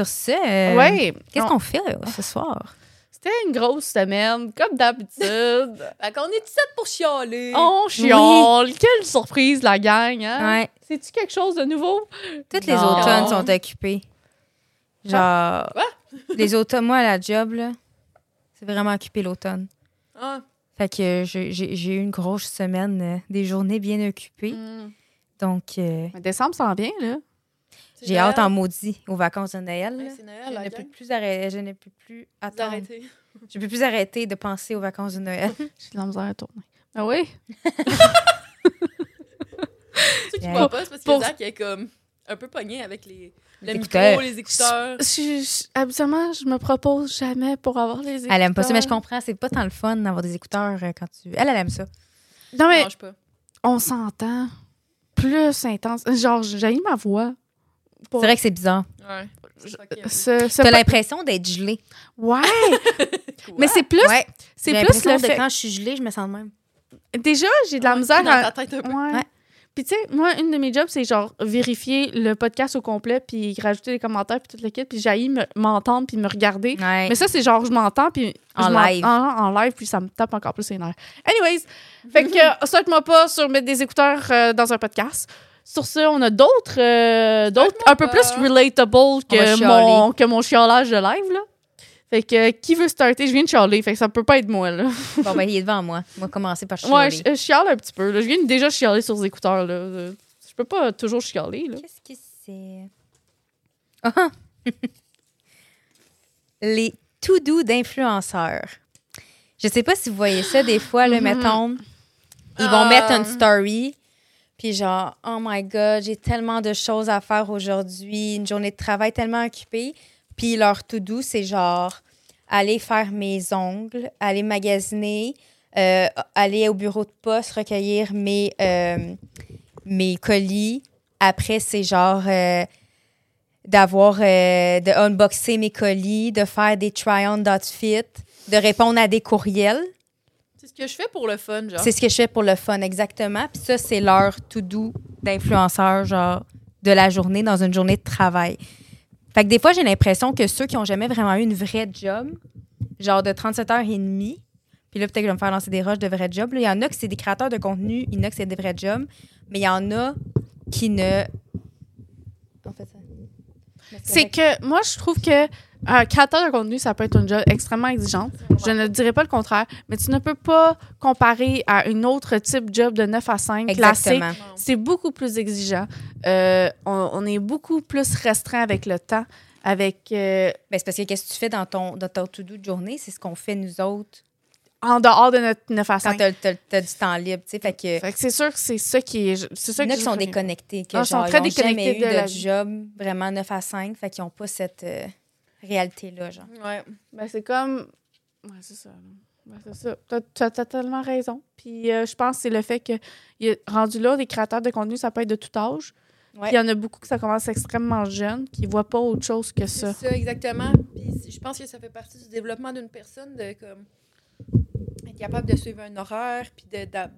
Sur ce, euh, ouais. qu'est-ce On- qu'on fait euh, ce soir? C'était une grosse semaine, comme d'habitude. Fait qu'on est ici pour chialer. On chiale. Quelle surprise, la gang, hein? Ouais. C'est-tu quelque chose de nouveau? Toutes les automnes sont occupés. Genre, Quoi? les automnes, moi, à la job, là, c'est vraiment occupé l'automne. Ah. Fait que j'ai eu une grosse semaine, euh, des journées bien occupées. Mm. Donc, euh, décembre s'en vient, là. J'ai hâte en maudit aux vacances de Noël. Ouais, là. c'est Noël, Je la ne peux plus arrêter, je ne peux plus attendre. Je peux plus arrêter de penser aux vacances de Noël. J'ai de la misère à tourner. Ah oui? Ceux qui Ouais. voient pas, c'est parce que Pour- Zach est comme un peu pogné avec les, le écouteurs. micro, les écouteurs. Je- je- habituellement, je me propose jamais pour avoir les écouteurs. Elle aime pas ça, mais je comprends. C'est pas tant le fun d'avoir des écouteurs euh, quand tu. Elle, elle aime ça. Non, mais pas. on s'entend plus intense. Genre, j'ai ma voix. Pour- C'est vrai que c'est bizarre. Ouais. T'as l'impression d'être gelé. Ouais, mais c'est plus, Ouais. c'est plus le de fait. quand je suis gelée, je me sens de même. Déjà, j'ai de la Ouais, misère dans à. ta tête un peu. Ouais. Ouais. Puis tu sais, moi, une de mes jobs, c'est genre vérifier le podcast au complet, puis rajouter des commentaires, puis tout le kit, puis j'ai m'entendre, puis me regarder. Ouais. Mais ça, c'est genre, je m'entends, puis. En live. En, en live, puis ça me tape encore plus les nerfs. Anyways, fait que, souhaite-moi pas sur mettre des écouteurs euh, dans un podcast. Sur ce, on a d'autres, euh, d'autres un peu plus relatable va que mon, que mon chiolage de live, là. Fait que, euh, qui veut starter? Je viens de chialer, fait que ça peut pas être moi, là. Bon, ben, il est devant moi. Va commencer par chialer. Ouais, je, je chiale un petit peu, là. Je viens déjà chialer sur les écouteurs, là. Euh, Je peux pas toujours chialer, là. Qu'est-ce que c'est? Ah! Les to-do d'influenceurs. Je sais pas si vous voyez ça des fois, là, Mhm. mettons. Ils vont Ah. mettre une story, puis genre, oh my god, j'ai tellement de choses à faire aujourd'hui, une journée de travail tellement occupée. Puis leur to-do, c'est genre, aller faire mes ongles, aller magasiner, euh, aller au bureau de poste, recueillir mes, euh, mes colis. Après, c'est genre euh, d'avoir, de unboxer mes colis, de faire des try-on d'outfit, de répondre à des courriels. C'est ce que je fais pour le fun, genre. C'est ce que je fais pour le fun, exactement. Puis ça, c'est leur to-do d'influenceur, genre, de la journée dans une journée de travail. Fait que des fois, j'ai l'impression que ceux qui ont jamais vraiment eu une vraie job, genre de 37 heures et demie, puis là, peut-être que je vais me faire lancer des roches de vrais jobs. là. Il y en a que c'est des créateurs de contenu, il y en a que c'est des vrais jobs, mais il y en a qui ne. On fait ça. C'est que moi, je trouve que un créateur de contenu, ça peut être une job extrêmement exigeante. Je ne dirais pas le contraire, mais tu ne peux pas comparer à une autre type de job de 9 à 5 classique. Exactement. C'est beaucoup plus exigeant. Euh, on, on est beaucoup plus restreint avec le temps. Avec euh, Ben, c'est parce que qu'est-ce que tu fais dans ton, dans ton to-do de journée? C'est ce qu'on fait nous autres en dehors de notre 9 à quand 5. t'as as, du temps libre, tu sais. Fait que. Fait que c'est sûr que c'est ça qui est. C'est ça que qui sont déconnectés, que Ah, ils sont genre, très ils ont jamais déconnectés eu de la job vraiment 9 à 5, fait qu'ils n'ont pas cette euh, réalité-là, genre. Ouais. Ben, c'est comme. Ouais, c'est ça. Ben, c'est ça. T'as- T'as totalement raison. Puis euh, je pense que c'est le fait que, il est rendu là, des créateurs de contenu, ça peut être de tout âge. Ouais. Puis il y en a beaucoup que ça commence extrêmement jeune, qui ne voient pas autre chose que ça. C'est ça, exactement. Puis je pense que ça fait partie du développement d'une personne de comme être capable de suivre un horaire, puis de. d'a-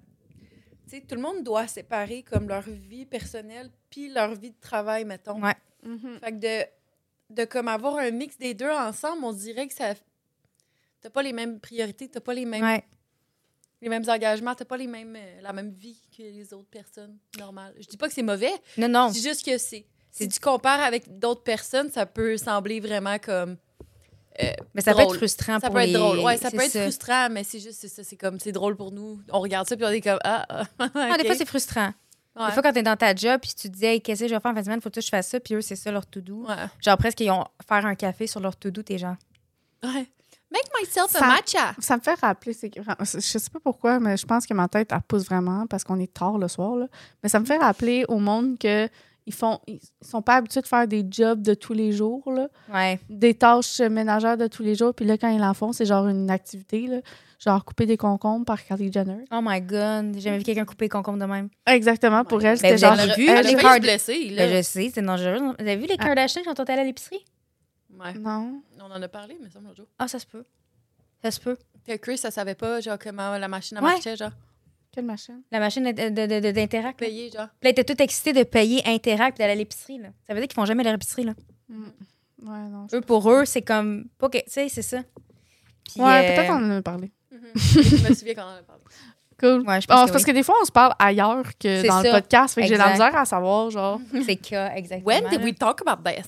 Tu sais, tout le monde doit séparer comme leur vie personnelle puis leur vie de travail, mettons. Ouais. Mhm. Fait que de, de comme avoir un mix des deux ensemble, on dirait que ça. T'as pas les mêmes priorités, t'as pas les mêmes, Ouais. les mêmes engagements, t'as pas les mêmes, euh, la même vie que les autres personnes normales. Je dis pas que c'est mauvais, Non, non. c'est juste que c'est. Si tu compares avec d'autres personnes, ça peut sembler vraiment comme. euh, Mais ça peut être frustrant Ça pour peut être drôle. Ouais, ça peut être frustrant, mais c'est juste, c'est ça. C'est comme, c'est drôle pour nous. On regarde ça, puis on est comme, ah, ah, Ah, des ok. fois, c'est frustrant. Ouais. Des fois, quand t'es dans ta job, puis tu te dis, hey, qu'est-ce que je vais faire en fin de semaine, faut que je fasse ça, puis eux, c'est ça leur to-do. Ouais. Genre, presque, ils ont faire un café sur leur to-do, tes gens. Ouais. Make myself Ça- a matcha. Ça me fait rappeler, c'est que- je sais pas pourquoi, mais je pense que ma tête, elle pousse vraiment parce qu'on est tard le soir. Là. Mais ça me fait rappeler au monde que ils font ils sont pas habitués de faire des jobs de tous les jours, là, Ouais. des tâches ménagères de tous les jours. Puis là, quand ils en font, c'est genre une activité, là, genre couper des concombres par Kylie Jenner. Oh my God, j'ai jamais vu quelqu'un couper les concombres de même. Exactement, pour elle, c'était vous genre. Elle vu? elle failli Card-. Ben, je sais, c'est dangereux. Vous avez vu les Ah. Kardashians quand on est allé à l'épicerie? Ouais. Non. On en a parlé, mais ça me l'autre jour. Ah, ça se peut. Ça se peut. Que Chris, ça savait pas, genre, comment la machine a Ouais. marchait, genre. Quelle machine? La machine de- de- de- de- d'Interact. Payé, genre. Puis là, elle était toute excitée de payer Interact puis d'aller à l'épicerie. là. Ça veut dire qu'ils font jamais leur épicerie. Là. Mm. Ouais, non. Eux, pour eux, c'est comme. Tu sais, c'est ça. Puis, Ouais, euh, peut-être on en a parlé. Je me souviens quand on en a parlé. Cool. Ouais, je pense que parce que des fois, on se parle ailleurs que dans le podcast. Fait que j'ai de la misère à savoir, genre. C'est cas, exactement. When did we talk about this?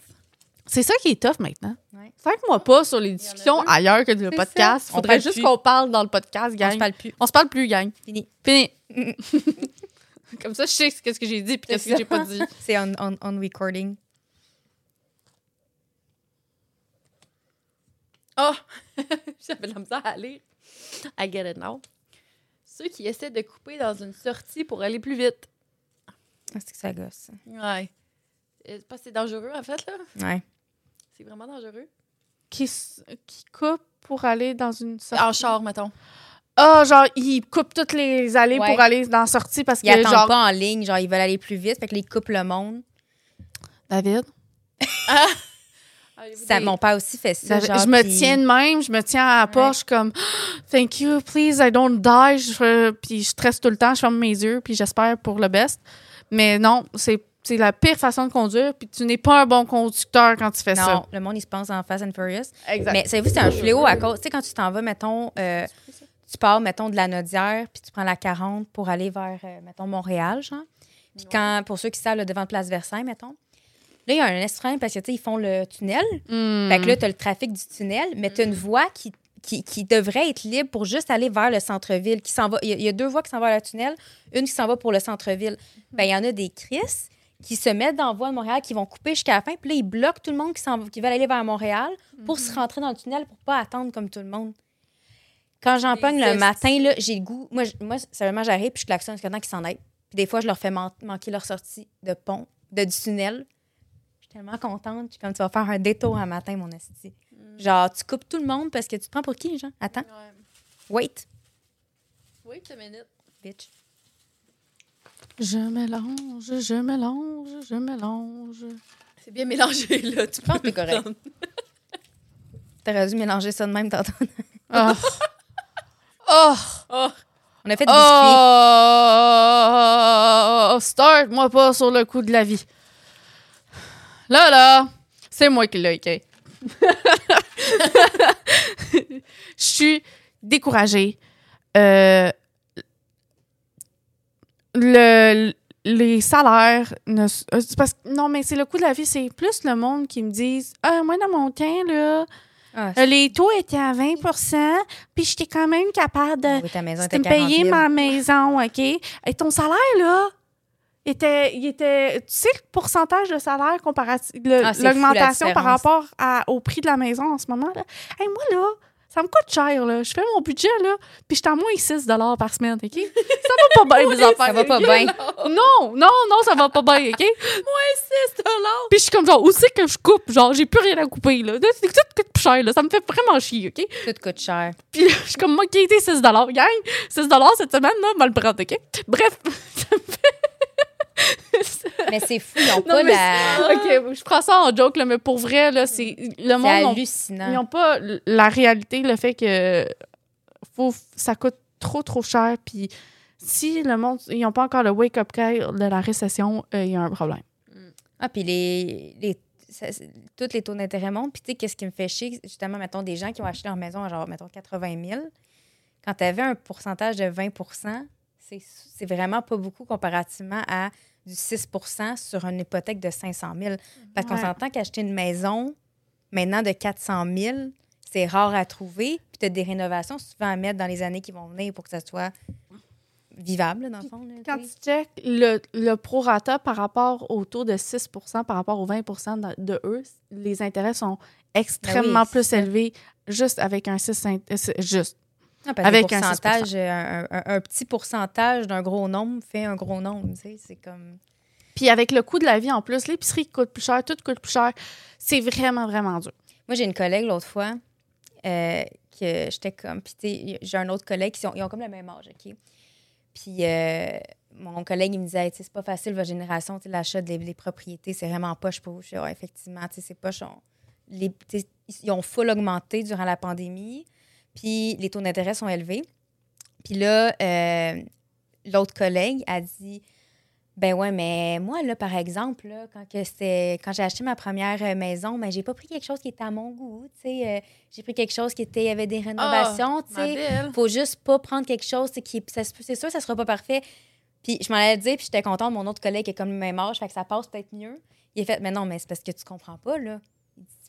C'est ça qui est tough maintenant. Ouais. Cinq-moi pas sur les discussions ailleurs que le C'est podcast. ça. On Faudrait juste qu'on parle dans le podcast, On gang. se parle plus. On se parle plus, gang. Fini. Fini. Comme ça, je sais qu'est-ce que j'ai dit puis qu'est-ce que j'ai pas dit. C'est on, on, on recording. Oh! J'avais de la misère à lire. I get it now. Ceux qui essaient de couper dans une sortie pour aller plus vite. Ah, C'est que ça gosse. Ouais. Euh, C'est parce que c'est dangereux, en fait, là. Ouais. C'est vraiment dangereux. Qui, qui coupe pour aller dans une sortie? En char, mettons. Ah, genre, ils coupent toutes les allées Ouais. pour aller dans la sortie parce Ils que, attendent genre. pas en ligne, genre ils veulent aller plus vite, fait que les coupent le monde. David, Avez-vous Ça, mon père aussi fait ça. Genre, je me puis- tiens de même, je me tiens à la poche comme Thank you, please, I don't die. Je puis je stresse tout le temps, je ferme mes yeux, puis j'espère pour le best. Mais non, c'est c'est la pire façon de conduire, puis tu n'es pas un bon conducteur quand tu fais ça. Non, le monde, il se pense en Fast and Furious. Exact. Mais savez-vous, c'est un fléau à cause. Tu sais, quand tu t'en vas, mettons, euh, tu pars, mettons, de la Nodière, puis tu prends la 40 pour aller vers, euh, mettons, Montréal, genre. Puis quand, pour ceux qui savent, là, devant le Place Versailles, mettons, là, il y a un estrange parce que, tu sais, ils font le tunnel. Hmm. Fait que là, tu as le trafic du tunnel, mais tu as une voie qui, qui, qui devrait être libre pour juste aller vers le centre-ville. qui s'en va. Il y, a- il y a deux voies qui s'en vont vers le tunnel, une qui s'en va pour le centre-ville. Ben, il y en a des Chris qui se mettent dans la voie de Montréal, qui vont couper jusqu'à la fin, puis là, ils bloquent tout le monde qui, qui veut aller vers Montréal pour se rentrer dans le tunnel pour pas attendre comme tout le monde. Quand j'en pogne le matin, là, j'ai le goût. Moi, moi sérieusement, j'arrive puis je klaxonne jusqu'à temps qu'ils s'en aillent. Puis des fois, je leur fais man- manquer leur sortie de pont, de, du tunnel. Je suis tellement contente. Je suis comme, tu vas faire un détour un matin, mon esti. Genre, tu coupes tout le monde parce que tu te prends pour qui, genre? Attends. Ouais. Wait, Wait a minute. bitch. Je mélange, je mélange, je mélange. C'est bien mélangé, là. Tu pense que t'es correct. T'aurais dû mélanger ça de même tantôt. Oh. oh. Oh! On a fait du biscuit. Oh, start-moi pas sur le coup de la vie. Là, là, c'est moi qui l'ai, OK? Je suis découragée. Euh, le, les salaires... Ne, euh, parce, que- non, mais c'est le coût de la vie. C'est plus le monde qui me disent « Ah, moi, dans mon temps, là, Ah, euh, les taux étaient à 20% puis j'étais quand même capable de... oui, ta maison C'était était me 40 payer 000. ma maison, OK? Et ton salaire, là, était, il était. Tu sais, le pourcentage de salaire comparatif, le- Ah, l'augmentation par rapport à- au prix de la maison en ce moment, là. Hey, moi, là, ça me coûte cher, là. Je fais mon budget, là, puis je suis à moins 6 par semaine, OK? Ça va pas bien, mes affaires. Ça va pas bien. Non, non, non, ça va pas bien, OK? 6 dollars! Puis je suis comme genre, où c'est que je coupe? Genre, j'ai plus rien à couper, là. Là, C'est tout coûte plus cher, là. Ça me fait vraiment chier, OK? Tout coûte cher. Puis je suis comme, moi, qui était 6 gang. 6 cette semaine, là, mal prendre, OK? Bref, ça me Mais c'est fou, ils n'ont Non, pas mais la. OK, je prends ça en joke, là, mais pour vrai, là, c'est. Le C'est monde, ont- hallucinant. ils n'ont pas la réalité, le fait que faut, ça coûte trop, trop cher. Puis si le monde, ils n'ont pas encore le wake-up call de la récession, euh, il y a un problème. Ah, puis les, les, ça- tous les taux d'intérêt montent. Puis, tu sais, qu'est-ce qui me fait chier? Justement, mettons, des gens qui ont acheté leur maison à genre, mettons, 80 000. Quand tu avais un pourcentage de 20 c'est c'est vraiment pas beaucoup comparativement à du 6% sur une hypothèque de 500 000. Parce qu'on Ouais. s'entend qu'acheter une maison maintenant de 400 000, c'est rare à trouver. Puis, tu as des rénovations souvent à mettre dans les années qui vont venir pour que ça soit vivable, dans le fond. là, Quand tu checkes le, le prorata par rapport au taux de 6% par rapport aux 20 de, de eux, les intérêts sont extrêmement Ben c'est plus élevés juste avec un 6 int- euh, juste. Ah, parce Avec un le 6%. pourcentage, euh, un, un- un petit pourcentage d'un gros nombre fait un gros nombre. C'est comme. Puis avec le coût de la vie en plus, l'épicerie coûte plus cher, tout coûte plus cher. C'est vraiment, vraiment dur. Moi, j'ai une collègue l'autre fois euh, que j'étais comme. Puis, j'ai un autre collègue qui sont, ils ont comme le même âge, OK? Puis, euh, mon collègue, il me disait, Hey, c'est pas facile, votre génération, l'achat des des propriétés, c'est vraiment poche pour vous. Je dis, effectivement, c'est poche. On- les, ils ont full augmenté durant la pandémie, puis les taux d'intérêt sont élevés. Puis là, euh, l'autre collègue a dit ben ouais, mais moi, là, par exemple, là, quand, que quand j'ai acheté ma première maison, ben, j'ai pas pris quelque chose qui était à mon goût. tu sais, euh, j'ai pris quelque chose qui était, il y avait des rénovations. tu Ma sais. belle. faut juste pas prendre quelque chose qui c'est sûr ça sera pas parfait puis je m'en allais dire puis j'étais contente mon autre collègue est comme le même âge fait que ça passe peut-être mieux il a fait mais non mais c'est parce que tu comprends pas là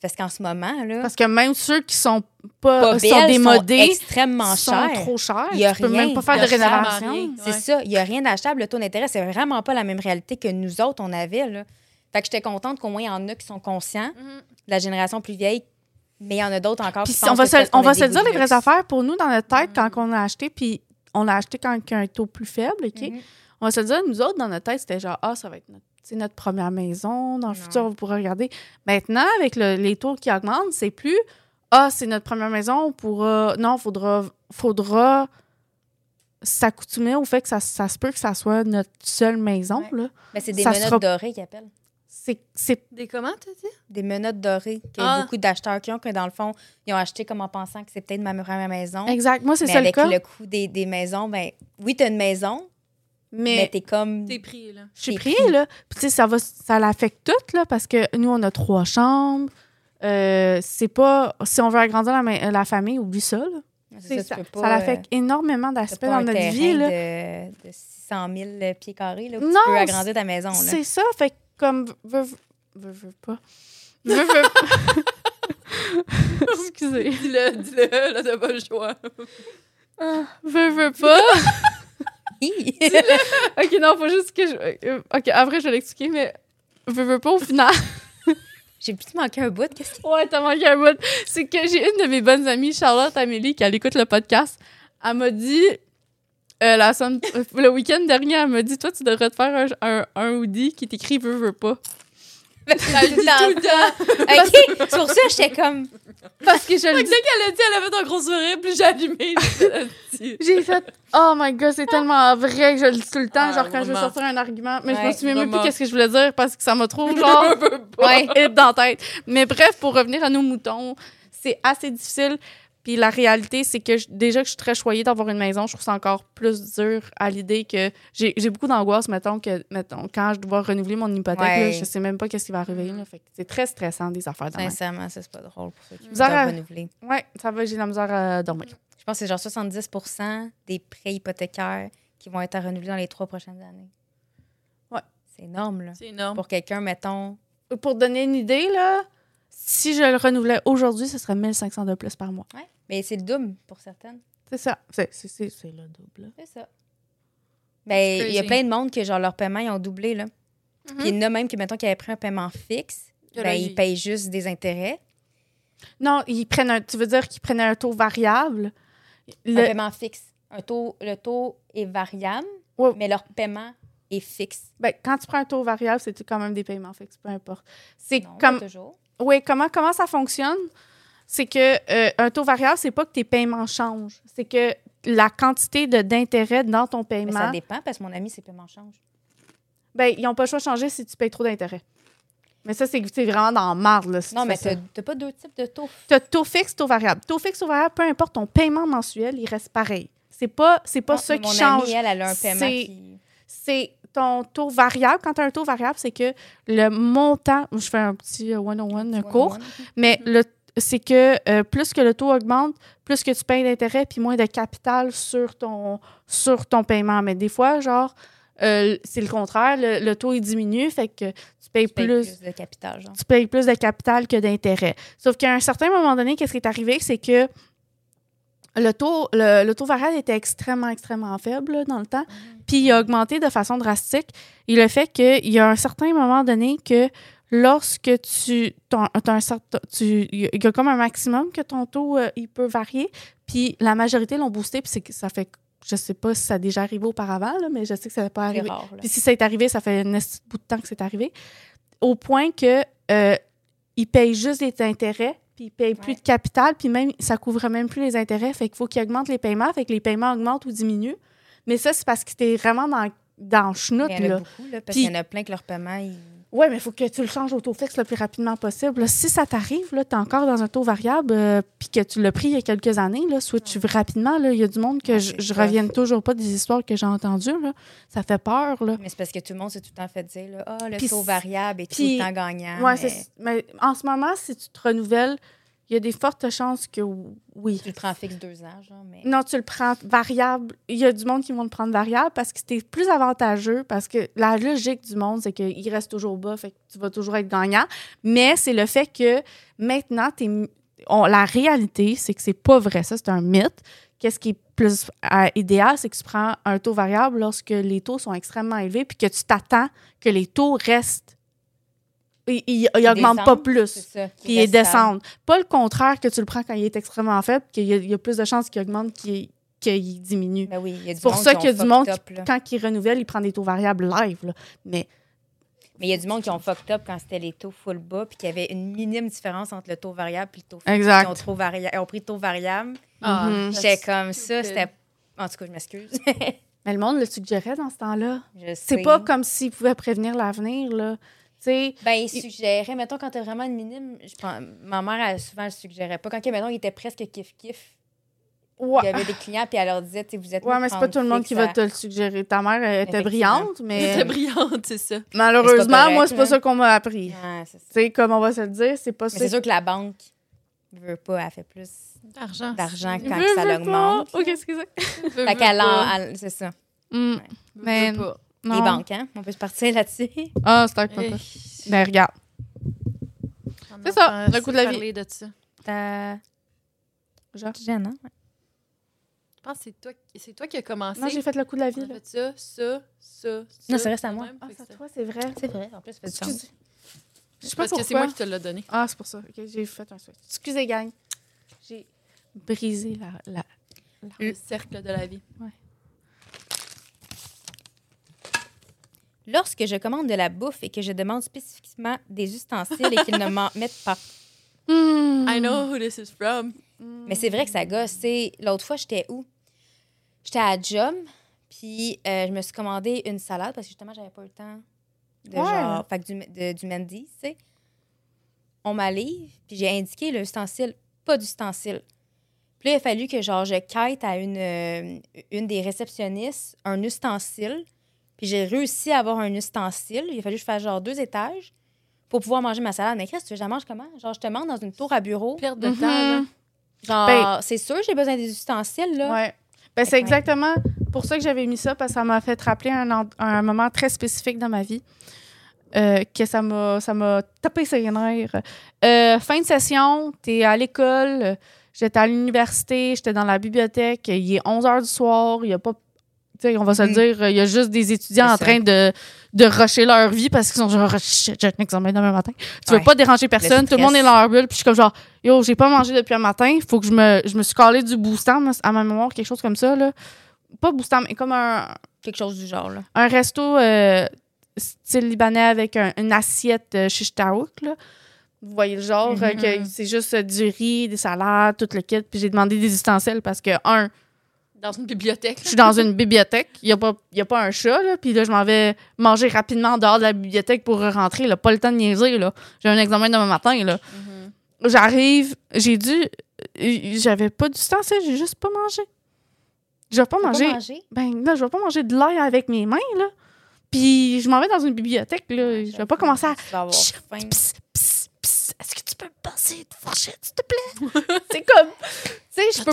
parce qu'en ce moment là Parce que même ceux qui sont pas, pas sont démodés extrêmement sont chers trop chers. Il y a tu peux rien même pas faire de rénovation. c'est Ouais. ça il y a rien d'achetable le taux d'intérêt c'est vraiment pas la même réalité que nous autres on avait là fait que j'étais contente qu'au moins il y en a qui sont conscients de la génération plus vieille mais il y en a d'autres encore Puis qui si pensent on va se, on va dire les vraies affaires pour nous dans notre tête Mm. quand on a acheté, puis on a acheté quand il y a un taux plus faible, OK? Mhm. On va se dire, nous autres, dans notre tête, c'était genre, ah, ça va être notre, c'est notre première maison. Dans le Non. futur, on pourra regarder. Maintenant, avec le- les taux qui augmentent, c'est plus, ah, c'est notre première maison, on pourra. Non, faudra, faudra s'accoutumer au fait que ça, ça se peut que ça soit notre seule maison. Ouais. Là. mais c'est des Ça menottes sera- dorées qu'ils appellent C'est, c'est, Des comment, t'as dit? des menottes dorées qu'il y a Ah. beaucoup d'acheteurs qui ont, que dans le fond, ils ont acheté comme en pensant que c'est peut-être ma première maison. exact. Moi, c'est mais ça le avec cas. le coût des, des maisons, ben oui, t'as une maison, mais, mais t'es comme. T'es pris, là. Je suis T'es pris, pris. là. Puis, tu sais, ça, va, ça l'affecte tout, là, parce que nous, on a trois chambres. Euh, c'est pas. Si on veut agrandir la, la famille, oublie ça, là. C'est ça, ça, pas, ça l'affecte euh, énormément d'aspects pas dans notre vie, là. De, de 600 000 pieds carrés, là, où Non, tu peux agrandir ta maison. Là. C'est ça, fait comme. Veux, veux, veux, pas. Veux, veux. Excusez. Dis-le, dis-le, là, t'as pas le choix. Veux, veux pas. Hi! ok, non, faut juste que je. euh, Ok, après, je vais l'expliquer, mais. Veux, veux pas, au final. J'ai plus manqué un bout. Qu'est-ce que Ouais, t'as manqué un bout. C'est que j'ai une de mes bonnes amies, Charlotte Amélie, qui elle écoute le podcast. Elle m'a dit, euh, la semaine- euh, le week-end dernier, elle m'a dit Toi, tu devrais te faire un, un, un hoodie qui t'écrit Veux, veux pas. Elle le dit tout le temps. OK, pour ça j'étais comme. Parce que je le Fait que dis. qu'elle a dit, elle a fait un gros sourire, puis j'ai allumé. j'ai fait Oh my god, c'est tellement vrai que je le dis tout le temps, Ah, genre quand je veux sortir un argument. Mais je me souviens même plus qu'est-ce que je voulais dire parce que ça m'a trop, genre, Ouais. dans la tête. Mais bref, pour revenir à nos moutons, c'est assez difficile. Puis la réalité, c'est que je- déjà que je suis très choyée d'avoir une maison, je trouve ça encore plus dur à l'idée que j'ai j'ai beaucoup d'angoisse, mettons, que mettons, quand je dois renouveler mon hypothèque, Ouais. là, je sais même pas qu'est-ce qui va arriver. là. Fait que c'est très stressant, des affaires de même. Sincèrement, ça, c'est pas drôle pour ceux qui doivent renouveler. Ouais, ça va, j'ai la misère à dormir. Je pense que c'est genre 70% des prêts hypothécaires qui vont être à renouveler dans les trois prochaines années. Ouais. C'est énorme, là. C'est énorme. Pour quelqu'un, mettons. Pour donner une idée, là, si je le renouvelais aujourd'hui, ce serait 1500 de plus par mois. Ouais. Mais c'est le double pour certaines. C'est ça. C'est c'est- c'est- c'est le double. C'est ça. Ben, il y a plein de monde que, genre, leurs paiements, ils ont doublé, là. Mhm. Puis il y en a même qui, mettons, qui avaient pris un paiement fixe, là, ben, ils- payent juste des intérêts. Non, ils prennent un, tu veux dire qu'ils prenaient un taux variable? Un Le- paiement fixe. Un taux, le taux est variable, Ouais. mais leur paiement est fixe. ben, quand tu prends un taux variable, c'est quand même des paiements fixes, peu importe. C'est Non, comme. pas toujours. Oui, comment, comment ça fonctionne? C'est que euh, un taux variable, c'est pas que tes paiements changent. C'est que la quantité d'intérêt dans ton Mais paiement, ça dépend parce que mon ami, ses paiements changent. ben, ils n'ont pas le choix de changer si tu payes trop d'intérêt. Mais ça, c'est vraiment dans la marde. Là, si Non, tu mais t'as t'as pas deux types de taux. Tu as taux fixe, taux variable. Taux fixe, taux variable, peu importe ton paiement mensuel, il reste pareil. C'est pas, c'est pas Non, ça qui change. amie, elle, elle a un paiement C'est- qui... c'est ton taux variable. Quand tu as un taux variable, c'est que le montant, je fais un petit euh, one-on-one court, mais le c'est que euh, plus que le taux augmente, plus que tu payes d'intérêt, puis moins de capital sur ton, sur ton paiement. Mais des fois, genre, euh, c'est le contraire, le, le taux il diminue, fait que tu payes Tu payes plus, de capital, genre. tu payes plus de capital que d'intérêt. Sauf qu'à un certain moment donné, qu'est-ce qui est arrivé, c'est que le taux, le, le taux variable était extrêmement, extrêmement faible là, dans le temps. Puis il a augmenté de façon drastique. Et le fait qu'il y a un certain moment donné que lorsque tu. ton- un certain, tu, il y a comme un maximum que ton taux euh, il peut varier. Puis la majorité l'ont boosté. Puis c'est que ça fait. Je sais pas si ça a déjà arrivé auparavant, là, mais je sais que ça n'est pas arrivé. rare. Puis si ça est arrivé, ça fait un bout de temps que c'est arrivé. Au point que euh, ils payent juste des intérêts, puis ils payent plus de capital, puis même ça couvre même plus les intérêts. Fait qu'il faut qu'ils augmentent les paiements, fait que les paiements augmentent ou diminuent. Mais ça, c'est parce que c'était vraiment dans, dans le schnout, Il y en a là. beaucoup, là, parce qu'il y en a plein que leur paiement, ils... Ouais, mais il faut que tu le changes au taux fixe le plus rapidement possible. là. Si ça t'arrive, tu es encore dans un taux variable, euh, puis que tu l'as pris il y a quelques années, là, switch rapidement. là. Il y a du monde que Ouais, je, je revienne toujours pas des histoires que j'ai entendues. là. Ça fait peur. Là. Mais c'est parce que tout le monde s'est tout le temps fait dire, là, ah, le taux variable est tout le temps gagnant. Ouais, mais mais en ce moment, si tu te renouvelles, il y a des fortes chances que oui. Tu le prends fixe deux ans, genre, mais. Non, tu le prends variable. Il y a du monde qui vont le prendre variable parce que c'était plus avantageux, parce que la logique du monde, c'est qu'il reste toujours bas, fait que tu vas toujours être gagnant. Mais c'est le fait que maintenant, t'es- on- la réalité, c'est que c'est pas vrai. Ça, c'est un mythe. Qu'est-ce qui est plus euh, idéal, c'est que tu prends un taux variable lorsque les taux sont extrêmement élevés, puis que tu t'attends que les taux restent. Ils augmentent pas plus puis stable. descendent. Pas le contraire que tu le prends quand il est extrêmement faible, qu'il y, a- il y a plus de chances qu'il augmente qu'il qu'il diminue. Ben oui, il y a du C'est pour monde ça qui qu'il y a ont du monde fucked qui, quand il renouvelle, il prend des taux variables live. là. Mais Mais il y a du monde qui ont fucked up quand c'était les taux full bas, puis qu'il y avait une minime différence entre le taux variable et le taux fixe. Exact. Ils ont, trop varia- ils ont pris le taux variable. Ah, Mhm. J'étais c'est comme ça, c'était. En tout cas, je m'excuse. Mais le monde le suggérait dans ce temps-là. Je C'est pas comme s'il pouvait prévenir l'avenir, là. Sais, Ben, il suggérait, mettons, quand t'as vraiment une minime, je pense, ma mère, elle, souvent, elle suggérait pas. Quand, mettons, il était presque kiff-kiff, ouais. il y avait des clients, puis elle leur disait, vous êtes. Ouais, mais c'est pas tout le monde qui va à- te le suggérer. Ta mère elle était brillante, Elle mais était brillante, c'est ça. malheureusement, c'est pas moi, correct, c'est pas ça qu'on m'a appris. Ouais, c'est ça. Tu sais, comme on va se le dire, c'est pas ça. c'est sûr que la banque veut pas, elle fait plus D'argent. d'argent Veux, quand veux ça pas. Ok, excusez. Fait qu'elle en- elle- c'est ça. Hmm, Mais Mais pas. Non. Les banques, hein? On peut se partir là-dessus. Ah, c'est un peu. Ben, regarde. C'est ça, le coup de la vie. parler de ça. T'as. Genre. Jeune, hein? Je pense que c'est toi, qui- c'est toi qui as commencé. Non, j'ai fait le coup de la vie, là. fait ça, ça, ça, ça. Non, c'est vrai, c'est à moi. Ah, c'est à toi, c'est vrai. C'est vrai, en plus, ça fait. Excusez. Je sais pas Parce que c'est moi qui te l'ai donné. Ah, c'est pour ça. OK, j'ai fait un switch. Excusez, gang. J'ai brisé la... la... Le cercle de la vie. Lorsque je commande de la bouffe et que je demande spécifiquement des ustensiles et qu'ils ne m'en mettent pas. Hmm. I know who this is from. Mais c'est vrai que ça gosse. L'autre fois, j'étais où? J'étais à Job, puis euh, je me suis commandé une salade parce que justement, j'avais pas eu le temps de Ouais. genre, fait que du, de- du Mendy's, tu sais. On m'allise, puis j'ai indiqué l'ustensile, pas d'ustensile. Puis là, il a fallu que genre, je quête à une, euh, une des réceptionnistes un ustensile. Puis j'ai réussi à avoir un ustensile. Il a fallu que je fasse genre deux étages pour pouvoir manger ma salade. Mais Chris, tu veux que je la mange comment? Genre, je te demande dans une tour à bureau. Perte de Mhm. temps, là. Genre, Ben- c'est sûr, j'ai besoin des ustensiles, là. Ouais. Ben, c'est exactement pour ça que j'avais mis ça, parce que ça m'a fait rappeler un, un moment très spécifique dans ma vie. euh, que ça m'a ça m'a tapé ses nerfs. Euh, fin de session, t'es à l'école, j'étais à l'université, j'étais dans la bibliothèque, il est 11 h du soir, il y a pas on va se le Mm. dire, il y a juste des étudiants en train de, de rusher leur vie parce qu'ils sont genre, Oh, j'ai un examen demain matin. Tu veux Ouais. pas déranger personne, tout le monde est dans leur bulle, puis je suis comme genre, yo, j'ai pas mangé depuis un matin, faut que je me, je me suis collé du boostant à ma mémoire, quelque chose comme ça, là. Pas boostant, mais comme un, Quelque chose du genre, là. un resto euh, style libanais avec un- une assiette euh, shish taouk, là. Vous voyez le genre, euh, que c'est juste euh, du riz, des salades, tout le kit, puis j'ai demandé des ustensiles parce que, un, Dans une bibliothèque. je suis dans une bibliothèque, il n'y a, pas- y a pas un chat, là, puis là, je m'en vais manger rapidement en dehors de la bibliothèque pour rentrer, là, pas le temps de niaiser, là. J'ai un examen demain matin, là. Mhm. J'arrive, j'ai dû... J'avais pas d'ustensiles, j'ai juste pas mangé. Je vais pas manger... Ben là, je vais pas manger de l'ail avec mes mains, là. Puis je m'en vais dans une bibliothèque, là. Je vais pas commencer à... Est-ce que tu peux me passer une fourchette, s'il te plaît? c'est comme... Tu sais, je peux...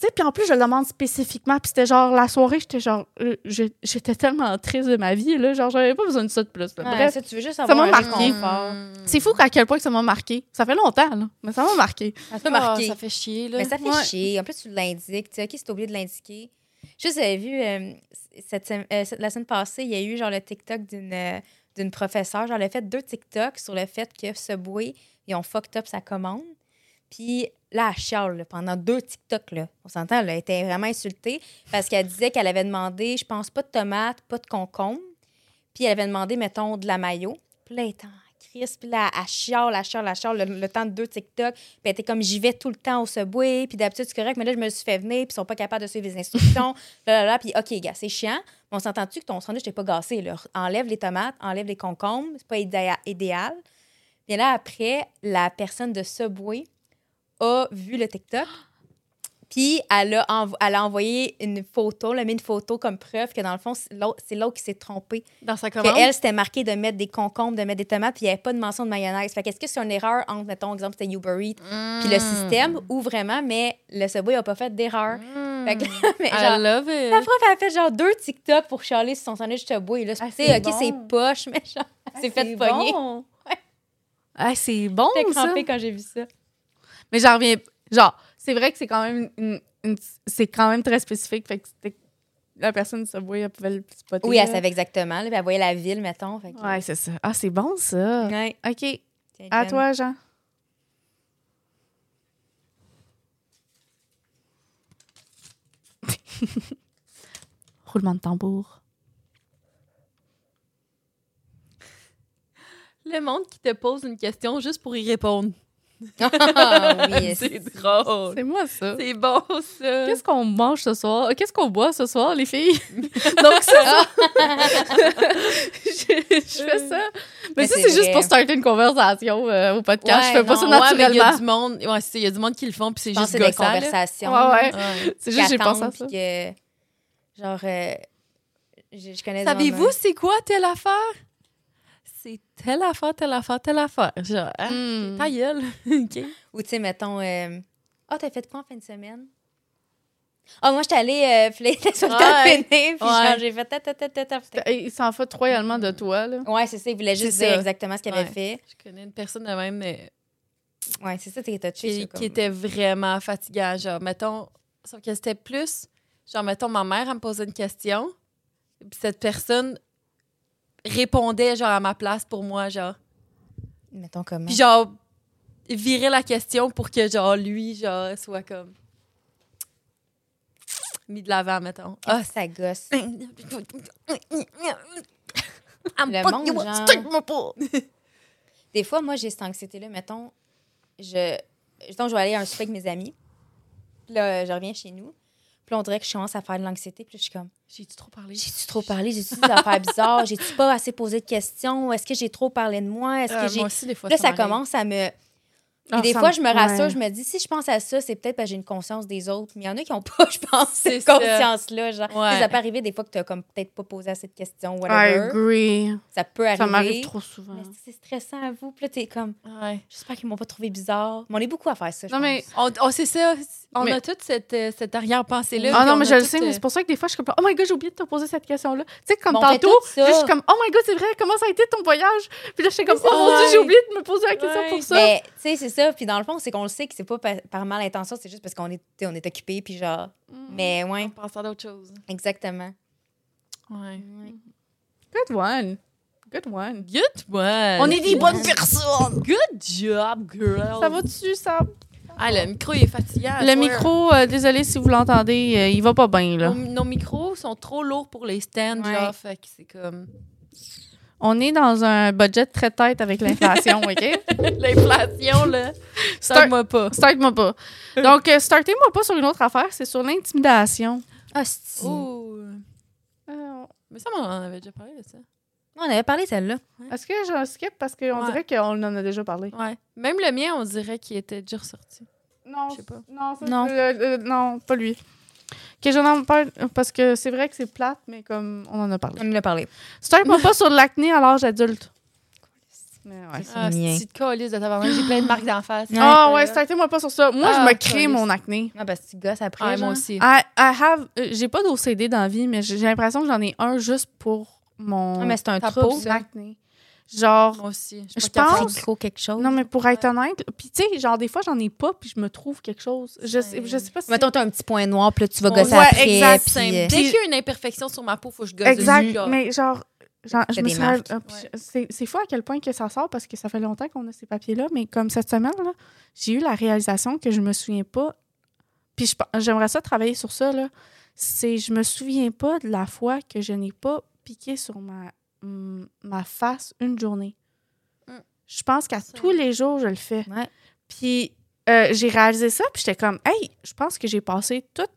Tu sais, puis en plus, je le demande spécifiquement. Puis c'était genre, la soirée, j'étais genre... euh, J'étais tellement triste de ma vie, là. Genre, j'avais pas besoin de ça de plus. là. Ouais, Bref, ça, tu veux juste ça m'a marqué. réconfort. c'est fou à quel point que ça m'a marqué. Ça fait longtemps, là. Mais ça m'a marqué. Ça Ah, marqué. ça fait chier, là. Mais ça fait Ouais. chier. En plus, tu l'indiques. Tu sais, OK, si t'as oublié de l'indiquer. Juste, j'avais vu euh, cette, euh, cette- la semaine passée, il y a eu genre le TikTok d'une euh, d'une professeure. Genre, elle a fait deux TikToks sur le fait que Subway, ils ont fucked up sa commande. Puis là, elle chiale là, pendant deux TikToks. Là. On s'entend, elle était vraiment insultée parce qu'elle disait qu'elle avait demandé, je pense, pas de tomates, pas de concombre. Puis elle avait demandé, mettons, de la mayo. Puis là, elle était en crise. Puis là, elle chiale, elle chiale, elle chiale le, le temps de deux TikTok. Puis elle était comme, j'y vais tout le temps au subway. Puis d'habitude, c'est correct, mais là, je me suis fait venir. Puis ils sont pas capables de suivre les instructions. là, là, là. Puis OK, gars, c'est chiant. Mais on s'entend-tu que ton sandwich n'est pas gassé, là? Enlève les tomates, enlève les concombres. C'est pas idéa- idéal. Puis là, après, la personne de Subway a vu le TikTok. Puis elle a, env- elle a envoyé une photo, elle a mis une photo comme preuve que dans le fond, c'est l'autre qui s'est trompé. Dans sa Que commande? elle, c'était marqué de mettre des concombres, de mettre des tomates, puis il n'y avait pas de mention de mayonnaise. Fait qu'est-ce que c'est une erreur entre, mettons, exemple, c'était Uber Eats, puis le Hmm. système, ou vraiment, mais le Subway n'a pas fait d'erreur. Fait que là, mais I genre, love it. la prof a fait genre deux TikTok pour chialer sur son sandwich Subway. Là, Ah, c'est OK, bon. c'est poche, mais genre, c'est fait pogner. Bon. Ah, c'est bon, J'étais ça. quand j'ai vu ça. Mais j'en reviens. Genre, c'est vrai que c'est quand même une, une- c'est quand même très spécifique. Fait que la personne se voit, elle pouvait le spotter. Oui, elle là. savait exactement. Là, puis elle voyait la ville, mettons. Fait que- Ouais, c'est ça. Ah, c'est bon, ça. Ouais. OK. À toi, Jean. Roulement de tambour. Le monde qui te pose une question juste pour y répondre. Ah oui, c'est drôle. C'est moi, ça. C'est bon, ça. Qu'est-ce qu'on mange ce soir? Qu'est-ce qu'on boit ce soir, les filles? Donc, ça. je, je fais ça. Mais, Mais ça, c'est juste pour starter une conversation euh, au podcast. Ouais, je fais pas non, ça Ouais, mais il y a naturellement. du monde, ouais, il y a du monde qui le font, puis c'est juste des conversations. Ouais, ouais. Ouais. C'est juste, j'ai pensé à ça. que, genre, euh, je, je connais Savez-vous mamans- c'est quoi telle affaire? C'est telle affaire, telle affaire, telle affaire. Genre, hein, Mm. ta gueule. Ou tu sais, mettons, euh, ah, t'as fait quoi en fin de semaine? Ah, moi, j'étais allée, euh, puis là, sur le Ouais. puis genre, j'ai fait ta, ta, ta, ta, ta. Il s'en fout royalement de toi, là. Ouais, c'est ça, il voulait juste dire ça. exactement ce qu'il avait fait. Je connais une personne de même euh, Ouais, c'est ça, t'es touché. qui, qui était vraiment fatigant. Genre, mettons, sauf que c'était plus, genre, mettons, ma mère, elle me posait une question, puis cette personne répondait, genre, à ma place pour moi, genre. Mettons comment? Puis, genre, virer la question pour que, genre, lui, genre, soit comme. mis de l'avant, mettons. Ah, ça gosse? Le monde, genre- Des fois, moi, j'ai cette anxiété-là. Mettons, je, mettons, je vais aller à un souper avec mes amis. Là, je reviens chez nous. Puis là, on dirait que je commence à faire de l'anxiété. Puis là, je suis comme, J'ai-tu trop parlé? j'ai-tu trop parlé? J'ai-tu des affaires bizarres? J'ai-tu pas assez posé de questions? Est-ce que j'ai trop parlé de moi? Est-ce que Euh, j'ai... moi aussi, des fois, Là, ça m'arrive. commence à me... Ah, des ça fois, je me rassure, ouais. je me dis, si je pense à ça, c'est peut-être parce que j'ai une conscience des autres. Mais il y en a qui n'ont pas, je pense, cette ça. conscience-là. Genre, Ouais. ça peut arriver des fois que tu n'as comme peut-être pas posé assez de questions, I whatever. agree. Ça peut arriver. Ça m'arrive trop souvent. Mais c'est stressant à vous. Puis là, t'es comme, Ouais. j'espère qu'ils m'ont pas trouvé bizarre. Mais on est beaucoup à faire ça. je Non, mais pense. On, on- c'est ça. On Mais- a toute cette, euh, cette arrière-pensée-là. Ah non, on mais je le sais, mais euh, c'est pour ça que des fois, je suis comme, oh my god, j'ai oublié de te poser cette question-là. Tu sais, comme Bon, tantôt, je suis comme, oh my god, c'est vrai, comment ça a été ton voyage? Puis là, je suis comme, oh mon dieu, j'ai oublié de me poser la question Ouais. pour ça. Mais, tu sais, c'est ça. Puis dans le fond, c'est qu'on le sait que c'est pas par, par mal intention, c'est juste parce qu'on est, on est occupé. Puis genre, mais ouais, On pense à d'autres choses. exactement. Ouais. Good one. Good one. Good one. On est des bonnes personnes. Good job, girl. Ça va-tu, ça? Ah, le micro, il est fatigant. Le micro, euh, désolé si vous l'entendez, euh, il va pas bien, là. Nos, nos micros sont trop lourds pour les stands, Ouais. genre. Fait que c'est comme. On est dans un budget très tête avec l'inflation, OK? L'inflation, là. Start- Start-moi pas. Start-moi pas. Donc, euh, startez-moi pas sur une autre affaire, c'est sur l'intimidation. Ah. Euh, Mais ça, on en avait déjà parlé de ça. On avait parlé celle-là. Est-ce que je skip? Parce qu'on Ouais. dirait qu'on en a déjà parlé? Ouais. Même le mien, on dirait qu'il était déjà ressorti. Non, Je sais pas. Non, ça, Non. euh, euh, non, pas lui. Que j'en en parle parce que c'est vrai que c'est plate, mais comme on en a parlé. On en a parlé. Start-moi pas sur l'acné à l'âge adulte. Mais ouais. C'est Ah, mien. c'est de calice de tabarnak. J'ai plein de marques d'en face. Ouais. Ah ouais, startez-moi pas sur ça. Moi, Ah, je me crée mon acné. Ah, parce que tu gosses après. Ah, genre. moi aussi. I, I have, euh, j'ai pas d'OCD dans la vie, mais j'ai j'ai l'impression que j'en ai un juste pour mon Ah, mais c'est un Ta trouble, peau, ça. acné. Genre, Moi aussi. Je pas pense- gros quelque chose. non mais pour être honnête, puis tu sais, genre des fois j'en ai pas, puis je me trouve quelque chose. Je sais, je sais pas si. Mettons, t'as un petit point noir, puis là, tu vas Ouais, gosser après. exact, puis, euh, Dès qu'il y a une imperfection sur ma peau, faut que je gosse Exact, dessus. mais genre, je me suis euh, Ouais. je- c'est fou à quel point que ça sort parce que ça fait longtemps qu'on a ces papiers-là, mais comme cette semaine, j'ai eu la réalisation que je me souviens pas. Puis je j'aimerais ça travailler sur ça, là. C'est je me souviens pas de la fois que je n'ai pas piqué sur ma, ma face une journée. Mm. Je pense qu'à tous les jours, je le fais. Ouais. Puis euh, j'ai réalisé ça, puis j'étais comme, hey, je pense que j'ai passé toute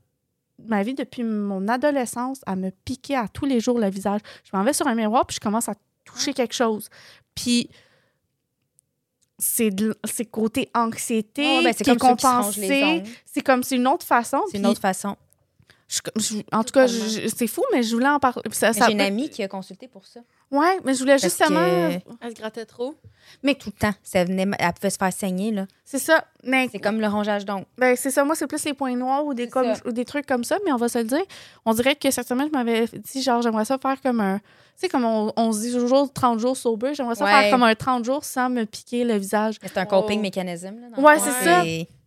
ma vie depuis mon adolescence à me piquer à tous les jours le visage. Je m'en vais sur un miroir, puis je commence à toucher quelque chose. Puis c'est côté anxiété Ouais, ben, c'est compensé. C'est comme, c'est une autre façon. C'est une autre façon. Je- je- en tout cas, c'est fou, mais je voulais en parler. Ça, Mais ça- J'ai une amie qui a consulté pour ça. Ouais, mais je voulais Parce justement. que- Elle se grattait trop. Mais Tout le temps. Ça venait, elle pouvait se faire saigner, là. c'est ça. Mais C'est comme le rongeage d'ongles. Ben, c'est ça. Moi, c'est plus les points noirs ou des, comme, ou des trucs comme ça, mais on va se le dire. On dirait que cette semaine, je m'avais dit, genre, j'aimerais ça faire comme un. Tu sais, comme on, on se dit toujours 30 jours sober, j'aimerais ça Ouais. faire comme un 30 jours sans me piquer le visage. C'est un Oh. coping mécanisme, là. dans Ouais, c'est ça.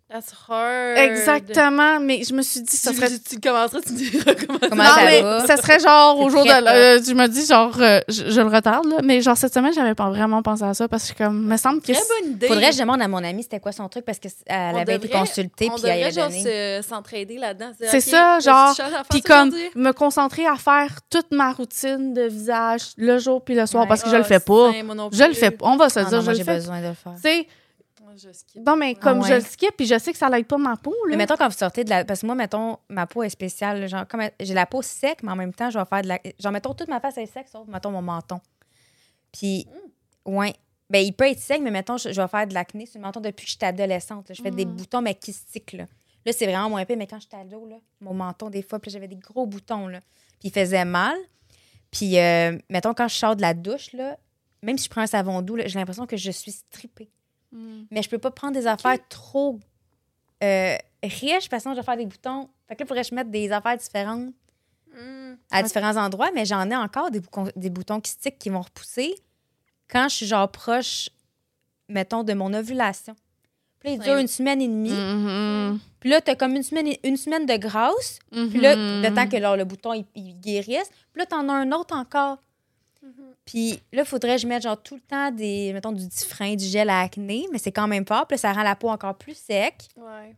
That's hard. Exactement. Mais je me suis dit, ça Tu, serait. tu, tu commenceras, tu diras comment Comment non, ça mais va? ça serait genre au jour de. euh, je me dis, genre, euh, je, je le retarde, là. Mais genre, cette semaine, j'avais pas vraiment pensé à ça parce que, comme, me semble que. Très c'est- bonne idée. Faudrait que je demande à mon amie c'était quoi son truc parce qu'elle avait été consultée On puis elle devrait avait genre donné. se- s'entraider là-dedans. C'est ça, genre, Puis ça comme me concentrer à faire toute ma routine de visage le jour puis le soir Ouais. parce que je le Ah, fais pas. Je le fais pas. On va se Ah dire, non, je le j'ai fais. besoin de le faire. Tu sais, Moi, je skip. non, mais comme Ah je ouais. le skip, puis je sais que ça l'aide pas ma peau, là. Mais mettons, quand vous sortez de la. Parce que moi, mettons, ma peau est spéciale. Genre, comme j'ai la peau sec, mais en même temps, je vais faire de la. Genre, mettons, toute ma face est sec, sauf, mettons, mon menton. Puis, ouais. Ben, il peut être sec, mais mettons, je, je vais faire de l'acné sur le menton depuis que j'étais adolescente. là. Je fais des Mm. boutons, mais kystiques, là. Là, c'est vraiment moins épais, mais quand j'étais ado, là, mon menton, des fois, j'avais des gros boutons, là. Puis, il faisait mal. Puis, euh, mettons, quand je sors de la douche, là, même si je prends un savon doux, là, j'ai l'impression que je suis strippée. Mm. Mais je peux pas prendre des affaires trop euh, riches parce que sinon je vais faire des boutons. Fait que là, faudrait que je mette des affaires différentes Hmm. à différents endroits, mais j'en ai encore des, des boutons qui stick qui vont repousser quand je suis genre proche, mettons, de mon ovulation. Puis là, il dure une semaine et demie. Mhm. Puis là, t'as comme une semaine, une semaine de grâce. Puis là, Mhm. le temps que le bouton il, il guérisse. Puis là, t'en as un autre encore. Puis là, il faudrait que je mette genre tout le temps des, mettons, du diffrin, du gel à acné, mais c'est quand même fort. Puis là, ça rend la peau encore plus sec. Ouais.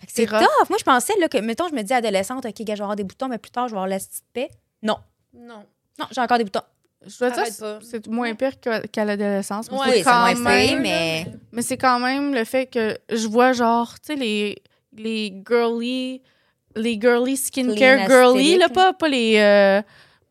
Fait que C'est tough. Moi, je pensais là, que, mettons, je me dis adolescente, OK, gars, je vais avoir des boutons, mais plus tard, je vais avoir la petite paix. Non. Non. Non, j'ai encore des boutons. Je dois dire, Arrête pas. c'est moins pire qu'à l'adolescence. Ouais, c'est Oui, c'est quand moins même- pire, mais. Mais c'est quand même le fait que je vois, genre, tu sais, les, les girly, les girly skincare girly, là, pas, pas les euh,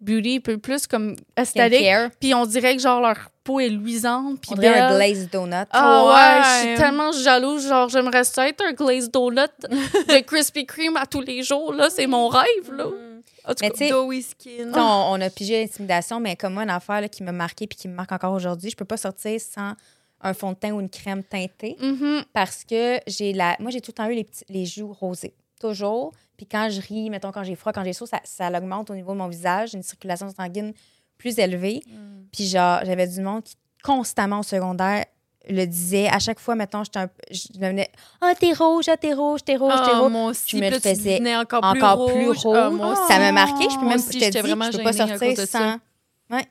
beauty, peu plus comme esthétique. Puis on dirait que, genre, leur peau est luisante. Puis On dirait un glazed donut. Ah ouais, Ouais. je suis tellement jalouse. Genre, j'aimerais ça être un glazed donut de Krispy Kreme à tous les jours. Là, c'est mon rêve, là. Hmm. En tout Mais cas, Doughy skin. On, on a pigé l'intimidation, mais comme moi, une affaire là, qui m'a marqué puis qui me marque encore aujourd'hui, je peux pas sortir sans un fond de teint ou une crème teintée mhm. parce que j'ai la. Moi, j'ai tout le temps eu les, petits, les joues rosées. Toujours. Puis quand je ris, mettons, quand j'ai froid, quand j'ai chaud, ça, ça augmente au niveau de mon visage. J'ai une circulation sanguine plus élevée. Hmm. Puis genre, j'avais du monde qui constamment au secondaire le disait. À chaque fois, mettons, un je devenais Ah, t'es rouge, ah, t'es rouge, t'es rouge, t'es Ah, rouge. moi aussi. Je me le faisais encore, encore plus plus rouge. rouge. Ah, moi aussi. Ça m'a marqué. Je peux même aussi, te je peux pas sortir ça. sans. Ouais.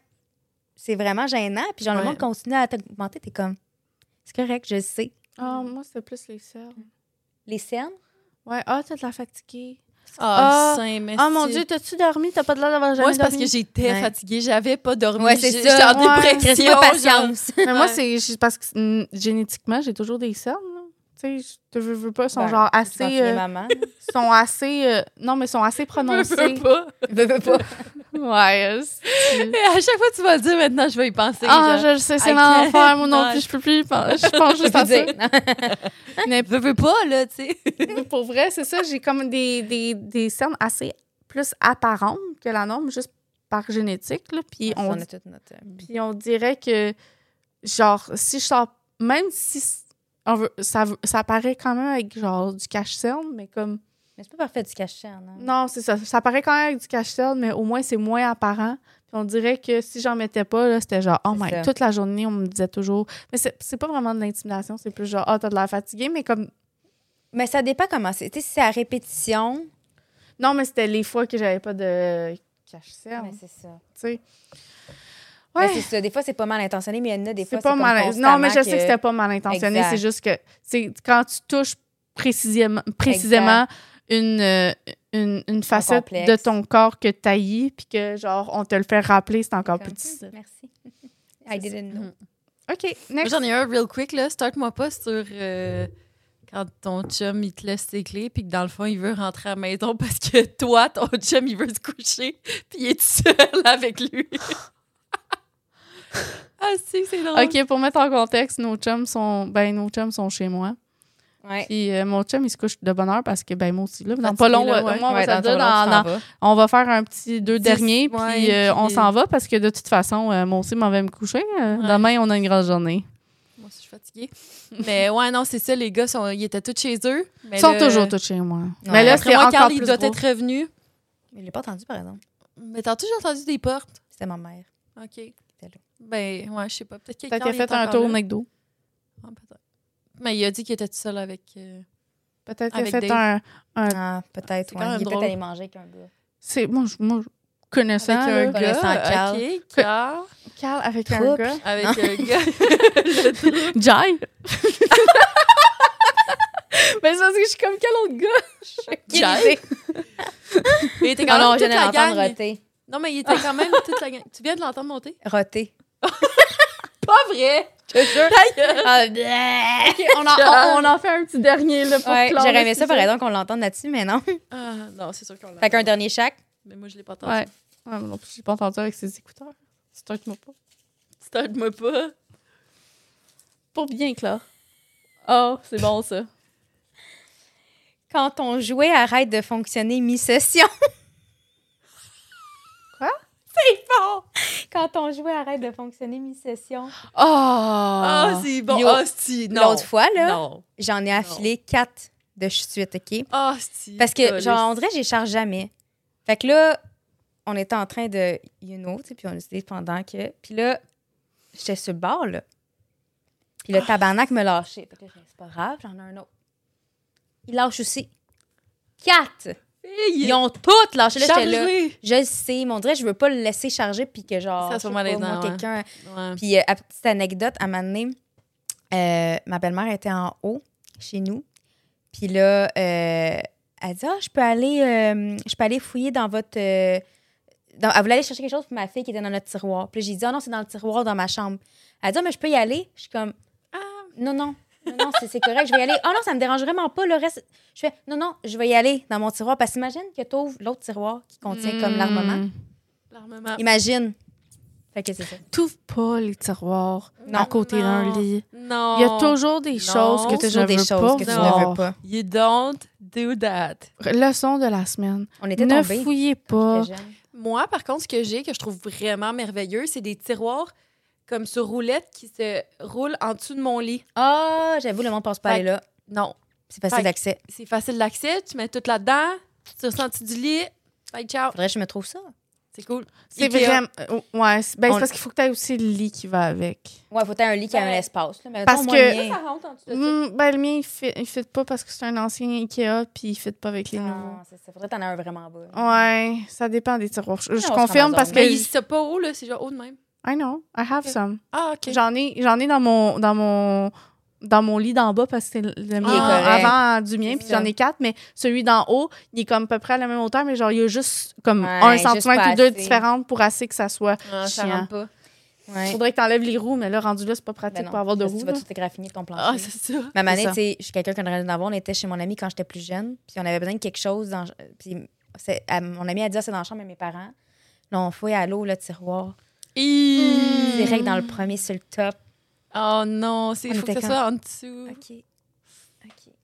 C'est vraiment gênant. Puis genre, le Ouais. monde continue à t'augmenter. T'es comme, c'est correct, je le sais. Ah, moi, c'est plus les cernes. Les cernes, Ouais, ah, t'as de la fatiguée. Ah, Ah, saint, merci. Ah, mon Dieu, t'as-tu dormi? T'as pas de l'air d'avoir jamais Moi, c'est parce dormi? que j'étais Ouais. fatiguée. J'avais pas dormi. Ouais, c'est ça. J'étais en Ouais. dépression. Pas patience. Mais moi, c'est parce que mm, génétiquement, j'ai toujours des cernes. Tu sais, je te veux, veux pas, sont Ben, genre assez. euh, maman. sont assez. euh, non, mais sont assez Je prononcées. veux pas. Veux, veux pas. Ouais. Et à chaque fois que tu vas dire, maintenant, je vais y penser. Ah, genre. je sais, c'est l'enfer. can't. Moi non plus, je peux plus. y penser. Je pense juste à ça. Mais Veux, veux pas, là, tu sais. pour vrai, c'est ça. J'ai comme des, des, des cernes assez plus apparentes que la norme, juste par génétique. Là. Puis, on, on puis on dirait que, genre, si je sors. Même si on veut, ça, ça paraît quand même avec genre du cache-cerne, mais comme. Mais c'est pas parfait du cachet, non? Non, c'est ça. Ça paraît quand même avec du cache-cerne, mais au moins c'est moins apparent. Puis on dirait que si j'en mettais pas, là, c'était genre, oh my, ça. toute la journée, on me disait toujours. Mais c'est c'est pas vraiment de l'intimidation, c'est plus genre, ah, t'as de l'air fatigué, mais comme. Mais ça dépend comment c'est. Tu sais, si c'est à répétition, Non, mais c'était les fois que j'avais pas de cache-cerne, mais tu c'est ça. sais. Mais Ouais. ça. Des fois, c'est pas mal intentionné, mais il y en a des fois, C'est pas mal. Non, mais je sais que c'était pas mal intentionné. C'est juste que quand tu touches précisément, précisément une, euh, une, une facette de ton corps que tu haïs, puis que genre on te le fait rappeler, c'est encore plus difficile. Merci. I didn't know. OK, Moi, next. J'en ai un real quick, là. Start-moi pas sur euh, quand ton chum, il te laisse ses clés, puis que dans le fond, il veut rentrer à la maison parce que toi, ton chum, il veut se coucher, puis il est seul avec lui. ah, si, c'est drôle. OK, pour mettre en contexte, nos chums sont ben nos chums sont chez moi. Ouais. Puis euh, mon chum, il se couche de bonne heure parce que ben moi aussi là, dans pas long, là, ouais. moi, on va se le dire, dans- dans- on faire un petit deux derniers puis ouais, euh, on s'en va parce que de toute façon, euh, moi aussi, m'en vais me coucher. Euh, Ouais. Demain, on a une grande journée. Moi aussi, je suis fatiguée. mais ouais, non, c'est ça, les gars, sont, ils étaient tous chez eux. Mais Ils sont là- toujours tous chez moi. Ouais. Mais là, c'est encore Carl, il plus doit gros. être revenu. Je l'ai pas entendu, par exemple. Mais t'as toujours entendu des portes? C'était ma mère. OK. là. Ben, ouais, je sais pas. Peut-être que Peut-être qu'il a il fait un tour au. McDo. Ah, peut-être. Mais il a dit qu'il était tout seul avec. euh, Peut-être qu'il a Avec fait Dave. un, un Ah, peut-être, C'est ouais. quand même Il est peut-être drôle. allé manger avec un gars. c'est moi je moi je- connaissant avec là, un connaissant gars. Carl. OK, Carl. Carl avec un gars. Avec un gars. Le trou. Jai. Mais c'est parce que je suis comme quel autre gars? Jai. Mais il était quand même non, je toute la gang. roter. Non, mais il était quand même toute la gang. Tu viens de l'entendre monter? Roter. Pas vrai! Je te jure. Ah, on, en, on, on en fait un petit dernier là, pour Ouais, j'aurais le aimé ça, par exemple, qu'on l'entende là-dessus, mais non. Ah, non, c'est sûr qu'on l'a. Fait qu'un dernier chaque. Mais moi, je l'ai pas entendu. Ouais. Ouais, mais non plus, j'ai pas entendu avec ses écouteurs. Start-moi pas. Start-moi pas. Pour bien clore. Oh, c'est bon ça. Quand ton jouet arrête de fonctionner mi-session. C'est bon! Quand ton jouet arrête de fonctionner mi-session. Oh! Ah, c'est bon. Yo, Ah, si. Non. L'autre fois, là, j'en ai affilé quatre de suite, OK? Ah, si. Parce que, genre, on dirait que je les charge jamais. Fait que là, on était en train de, you know, tu sais, puis on a décidé pendant que. Puis là, j'étais sur le bord, là. Puis le tabarnak me lâchait. C'est pas grave, j'en ai un autre. Il lâche aussi. Quatre! Ils ont toutes lâché. Là, j'étais là. Je le sais, mais on dirait je veux pas le laisser charger puis que genre Ça pas, moi, ouais. quelqu'un puis euh, à petite anecdote à un moment donné, euh, ma belle-mère était en haut chez nous puis là euh, elle dit ah je peux aller euh, je peux aller fouiller dans votre dans- elle voulait aller chercher quelque chose pour ma fille qui était dans notre tiroir puis j'ai dit ah non c'est dans le tiroir dans ma chambre elle dit ah mais je peux y aller je suis comme Ah. non non non, non, c'est correct, je vais y aller. Ah non, ça me dérange vraiment pas. Le reste, je fais, non, non, je vais y aller dans mon tiroir. Parce qu'imagine que tu ouvres l'autre tiroir qui contient comme l'armement. Hmm. L'armement. Imagine. Fait que c'est ça. T'ouvres pas les tiroirs Non. à côté d'un lit. Non. Il y a toujours des Non. choses que tu Toujours ne des veux choses pas que tu ne veux pas. You don't do that. Leçon de la semaine. On était ne tombés. fouillez pas. Moi, par contre, ce que j'ai, que je trouve vraiment merveilleux, c'est des tiroirs comme sur roulette qui se roulent en dessous de mon lit. Ah, j'avoue, le monde passe pas Fait- aller là. Non. C'est facile Fait- d'accès. C'est facile d'accès, tu mets tout là-dedans, tu te sens du lit, bye, ciao. Faudrait que je me trouve ça. C'est cool. C'est Ikea. vraiment. euh, Ouais, c'est ben, c'est parce qu'il faut que tu aies aussi le lit qui va avec. Ouais, faut avoir un lit qui a un Ouais. espace. Là. Mais Parce mettons, que- le mien- rentre en dessous de ça. Hmm, ben, le mien, il fit, il fit pas parce que c'est un ancien Ikea puis il fit pas avec les nouveaux. Ah, c'est ça. Faudrait t'en avoir un vraiment bas. Ouais, ça dépend des tiroirs. Je, je on se confirme ramasse parce que. Mais il c'est pas haut, là, c'est genre haut de même. I know, I have some. Ah, OK. J'en ai, j'en ai dans mon, dans mon, dans mon lit d'en bas parce que c'est le mien correct. avant du mien, puis ça. j'en ai quatre, mais celui d'en haut, il est comme à peu près à la même hauteur, mais genre il y a juste comme Ouais, un centimètre ou deux différentes pour assez que ça soit. Ah, ça chiant. rentre pas. Ouais. Faudrait que t'enlèves les roues, mais là rendu là c'est pas pratique Ben non, pour avoir de roues. Tu vas tout égraffiner ton plancher. Ah, c'est ça. Ma ça. tu sais, je suis quelqu'un qu'on aurait dû avoir. On était chez mon ami quand j'étais plus jeune. Puis on avait besoin de quelque chose. Dans, puis mon ami a dit, Ah, c'est dans la chambre de mes parents. Là, on fouille à l'eau, le tiroir. Direct dans le premier sur le top. Oh non, il faut que ça soit en dessous. OK.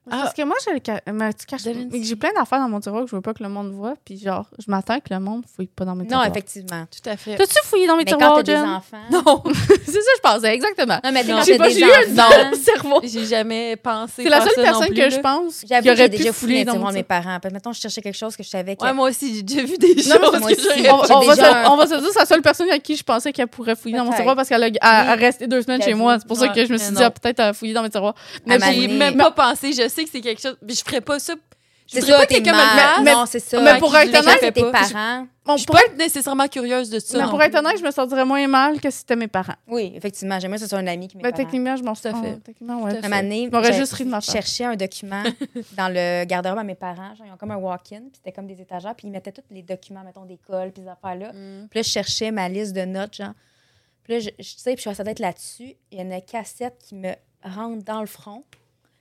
OK. Parce que moi j'ai le ca- mais tu caches- De Lindsay. mais j'ai plein d'affaires dans mon tiroir que je veux pas que le monde voit, puis genre je m'attends que le monde fouille pas dans mes Non, tiroirs. effectivement. Tout à fait. T'as-tu fouillé dans mes Mais quand tiroirs, t'as des Jen? enfants? Non, c'est ça je pensais exactement. Non, mais Non. quand J'ai t'as pas des j'ai eu un enfants. don cerveau. j'ai jamais pensé C'est la seule ça non personne plus, que je pense qui que aurait j'ai pu déjà fouiller fouillé dans dans mon de mes parents. Puis, mettons, je cherchais quelque chose que je savais que. Ouais, moi aussi, j'ai déjà vu des Non, choses moi que aussi. j'aurais On, J'ai va se, un- on va se dire, c'est la seule personne à qui je pensais qu'elle pourrait fouiller dans mon tiroir parce qu'elle a, resté deux semaines chez moi. C'est pour ça que je me suis non. dit, ah, peut-être à fouiller dans mes tiroirs. Mais j'ai- J'ai même pas pensé. Je sais que c'est quelque chose. Mais je ferais pas ça. Je voudrais pas que quelqu'un me le. Mais- Non, c'est ça. mais pour être honnête, tes pas. parents. Bon, Je suis pour, pas nécessairement curieuse de ça. mais pour être honnête, je me sentirais moins mal que si c'était mes parents. Oui, effectivement. J'aimerais que ce soit un ami qui Mais mes parents. techniquement, je m'en fait. oh, Techniquement, ouais. Tout à fait. Un moment donné, J'aurais j'ai- juste ri de ma je cherchais un document dans le garde-robe à mes parents. Genre, ils ont comme un walk-in, puis c'était comme des étagères, puis ils mettaient tous les documents, mettons, d'école, puis ces affaires-là. Mm. Puis là, je cherchais ma liste de notes, genre. Puis là, je, sais, puis je suis tête là-dessus. Il y a une cassette qui me rentre dans le front.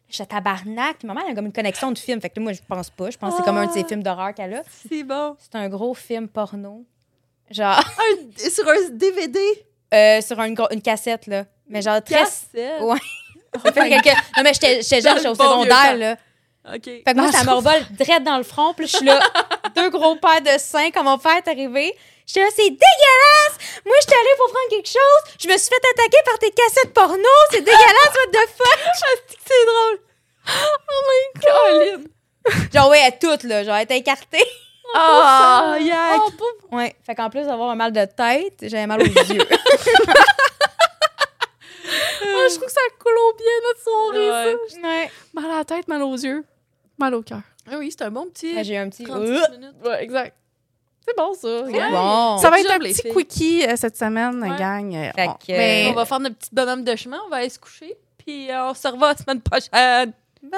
Je suis tabarnak. Puis maman, elle a comme une connexion de film. Fait que là, moi, je pense pas. Je pense que c'est comme un de ces Ah. films d'horreur qu'elle a. C'est bon. C'est un gros film porno. Genre, Un- sur un DVD. euh, sur une, cassette, là. Mais genre, très. Cassette? Ouais. Ça fait quelques- Non, mais j'étais jeune, j'étais au secondaire, là. OK. Fait que moi, Non, ça me revole direct dans le front. Puis là, je suis là, deux gros paires de seins quand mon père est arrivé. J'étais là, c'est dégueulasse! Moi, j'étais allée pour prendre quelque chose. Je me suis fait attaquer par tes cassettes porno. C'est dégueulasse, what the fuck? C'est drôle. Oh my god. Genre, ouais, elle toute, là. Genre, elle écartée. Oh, yak. Ouais. Fait qu'en plus d'avoir un mal de tête, j'avais mal aux yeux. Ah, je trouve que ça clôt bien notre soirée, Ouais. ça. ouais. Mal à la tête, mal aux yeux, mal au cœur. Ah oui, c'est un bon petit. Là, J'ai un petit. 36 Euh, minutes. Ouais, exact. C'est bon, ça. c'est regarde. bon. Ça va être un petit filles. quickie euh, cette semaine, Ouais. gang. Euh, Fait on- que, mais- On va faire notre petit bonhomme de chemin, on va aller se coucher. Puis euh, on se revoit la semaine prochaine. Bye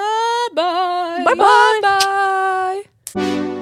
bye. Bye bye! bye.